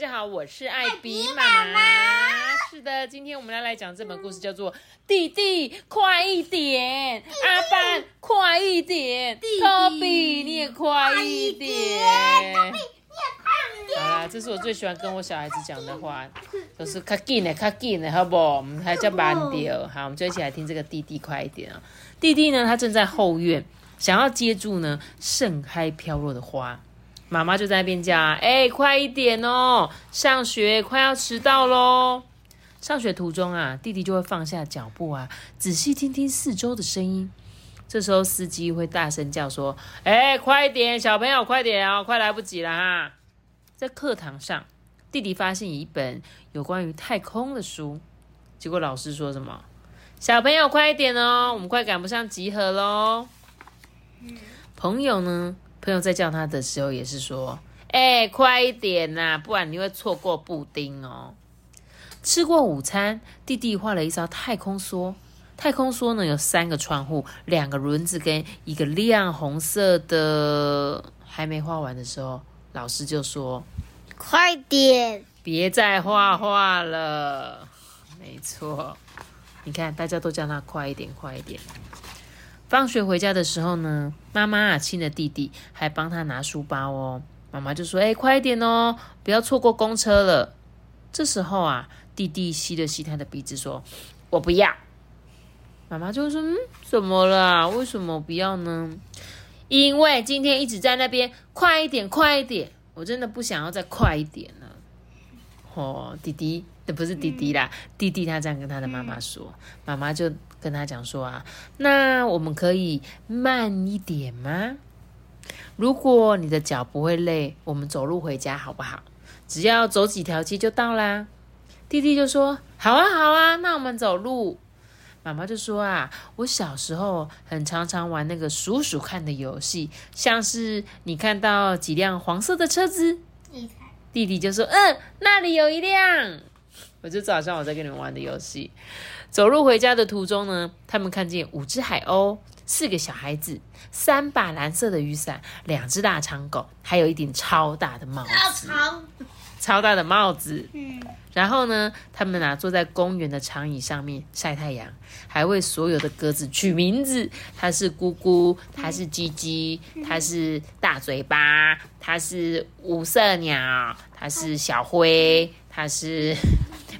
家好，我是艾比妈妈。是的，今天我们要来讲这本故事，叫做《弟弟快一点》，阿班快一点，托比你也快一点。好啦，这是我最喜欢跟我小孩子讲的话，都是卡紧的，卡紧的，好不好？我们还叫慢点。好，我们就一起来听这个弟弟快一点啊！弟弟呢，他正在后院，想要接住呢盛开飘落的花。妈妈就在那边叫：“哎、快一点哦，上学快要迟到喽！”上学途中啊，弟弟就会放下脚步啊，仔细听听四周的声音。这时候司机会大声叫说：“哎、快一点，小朋友，快点哦，快来不及了哈！”在课堂上，弟弟发现一本有关于太空的书，结果老师说什么？小朋友快一点哦，我们快赶不上集合喽。朋友呢？朋友在叫他的时候也是说：“哎、快一点呐、不然你会错过布丁哦。”吃过午餐，弟弟画了一张太空梭。太空梭呢有三个窗户、两个轮子跟一个亮红色的。还没画完的时候，老师就说：“快点！别再画画了。”没错，你看大家都叫他快一点，快一点。放学回家的时候呢，妈妈啊亲了弟弟，还帮他拿书包哦。妈妈就说：“哎、快一点哦，不要错过公车了。”这时候啊，弟弟吸了吸他的鼻子，说：“我不要。”妈妈就说：“嗯，怎么了？为什么不要呢？”因为今天一直在那边快一点，快一点，我真的不想要再快一点了。哦，弟弟，那不是弟弟啦，弟弟他这样跟他的妈妈说，妈妈就跟他讲说啊，那我们可以慢一点吗？如果你的脚不会累，我们走路回家好不好？只要走几条街就到啦。弟弟就说：“好啊，好啊，那我们走路。”妈妈就说：“啊，我小时候很常常玩那个数数看的游戏，像是你看到几辆黄色的车子，弟弟就说：“嗯，那里有一辆。”我就早上我在跟你们玩的游戏。走路回家的途中呢，他们看见五只海鸥、四个小孩子、三把蓝色的雨伞、两只大长狗，还有一顶超大的帽子。超大的帽子。嗯，然后呢，他们啊坐在公园的长椅上面晒太阳，还为所有的鸽子取名字。它是咕咕，它是鸡鸡，它是大嘴巴，它是五色鸟，它是小灰，它是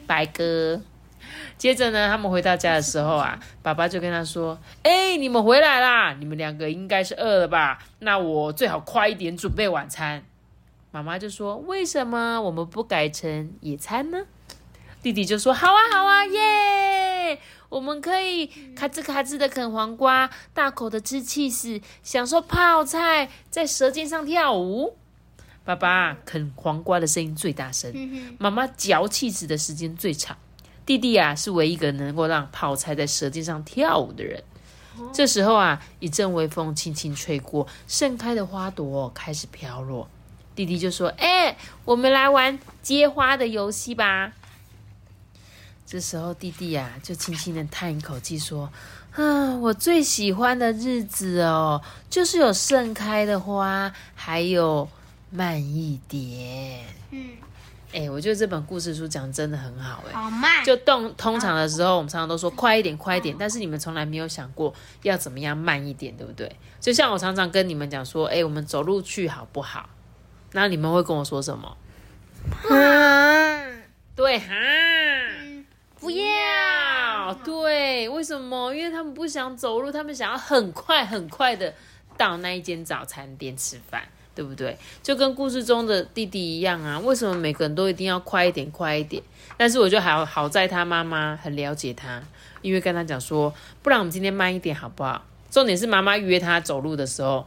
白鸽。接着呢，他们回到家的时候啊，爸爸就跟他说：“哎、你们回来啦！你们两个应该是饿了吧？那我最好快一点准备晚餐。”妈妈就说：“为什么我们不改成野餐呢？”弟弟就说：“好啊，好啊，耶！我们可以咔吱咔吱的啃黄瓜，大口的吃气势，享受泡菜，在舌尖上跳舞。”爸爸啃黄瓜的声音最大声，妈妈嚼气子的时间最长。弟弟啊，是唯一一个能够让泡菜在舌尖上跳舞的人。这时候啊，一阵微风轻轻吹过，盛开的花朵开始飘落。弟弟就说：“哎、我们来玩接花的游戏吧。”这时候，弟弟啊，就轻轻的叹一口气说：“啊，我最喜欢的日子哦，就是有盛开的花，还有慢一点。”嗯，哎、我觉得这本故事书讲得真的很好、哎。好慢，就动通常的时候，我们常常都说快一点，快一点，但是你们从来没有想过要怎么样慢一点，对不对？就像我常常跟你们讲说，哎、我们走路去好不好？那你们会跟我说什么？啊，对哈，不要，对，为什么？因为他们不想走路，他们想要很快很快的到那一间早餐店吃饭，对不对？就跟故事中的弟弟一样啊。为什么每个人都一定要快一点，快一点？但是我觉得好好在他妈妈很了解他，因为跟他讲说，不然我们今天慢一点好不好？重点是妈妈约他走路的时候，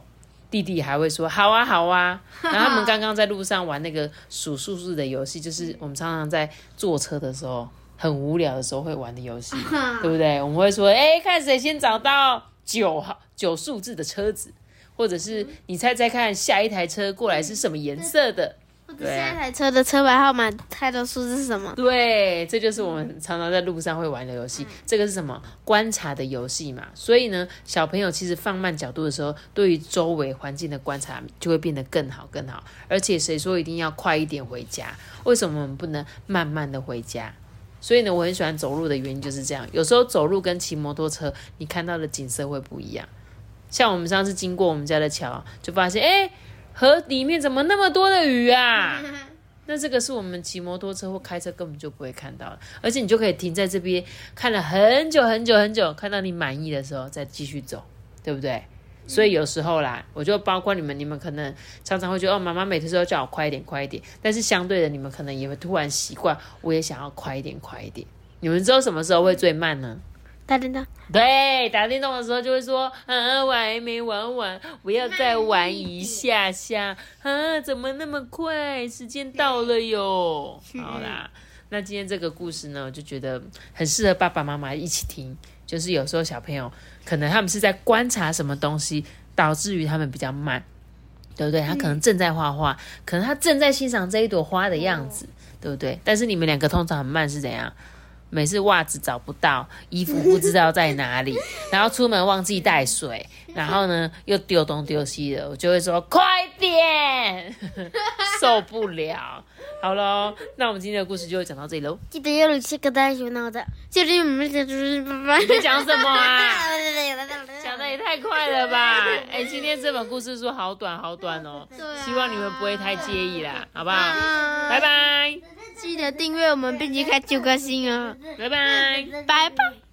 弟弟弟还会说好啊好啊。然后他们刚刚在路上玩那个数数字的游戏，就是我们常常在坐车的时候很无聊的时候会玩的游戏，对不对？我们会说，哎，看谁先找到九号九数字的车子，或者是你猜猜看下一台车过来是什么颜色的。下一台车的车牌号码开的数字是什么？对，这就是我们常常在路上会玩的游戏。这个是什么？观察的游戏嘛。所以呢，小朋友其实放慢角度的时候，对于周围环境的观察就会变得更好更好。而且谁说一定要快一点回家？为什么我们不能慢慢的回家？所以呢，我很喜欢走路的原因就是这样。有时候走路跟骑摩托车，你看到的景色会不一样。像我们上次经过我们家的桥，就发现，哎。河里面怎么那么多的鱼啊？那这个是我们骑摩托车或开车根本就不会看到的，而且你就可以停在这边看了很久很久很久，看到你满意的时候再继续走，对不对？所以有时候啦，我就包括你们，你们可能常常会觉得哦，妈妈每次都叫我快一点快一点，但是相对的，你们可能也会突然习惯，我也想要快一点快一点。你们知道什么时候会最慢呢？打电动，对，打电动的时候就会说，啊，我还没玩完，我要再玩一下下，啊，怎么那么快？时间到了哟。好啦，那今天这个故事呢，我就觉得很适合爸爸妈妈一起听。就是有时候小朋友可能他们是在观察什么东西，导致于他们比较慢，对不对？他可能正在画画，可能他正在欣赏这一朵花的样子，对不对？但是你们两个通常很慢是怎样？每次袜子找不到，衣服不知道在哪里，然后出门忘记带水，然后呢又丢东丢西的，我就会说快点，受不了。好喽，那我们今天的故事就会讲到这里喽。记得要录下个大熊脑的，就是我们讲就是爸爸。你在讲什么啊？讲的也太快了吧！哎，今天这本故事书好短好短哦，希望你们不会太介意啦，好不好？拜拜。记得订阅我们，并且开九颗星哦！拜拜，拜拜。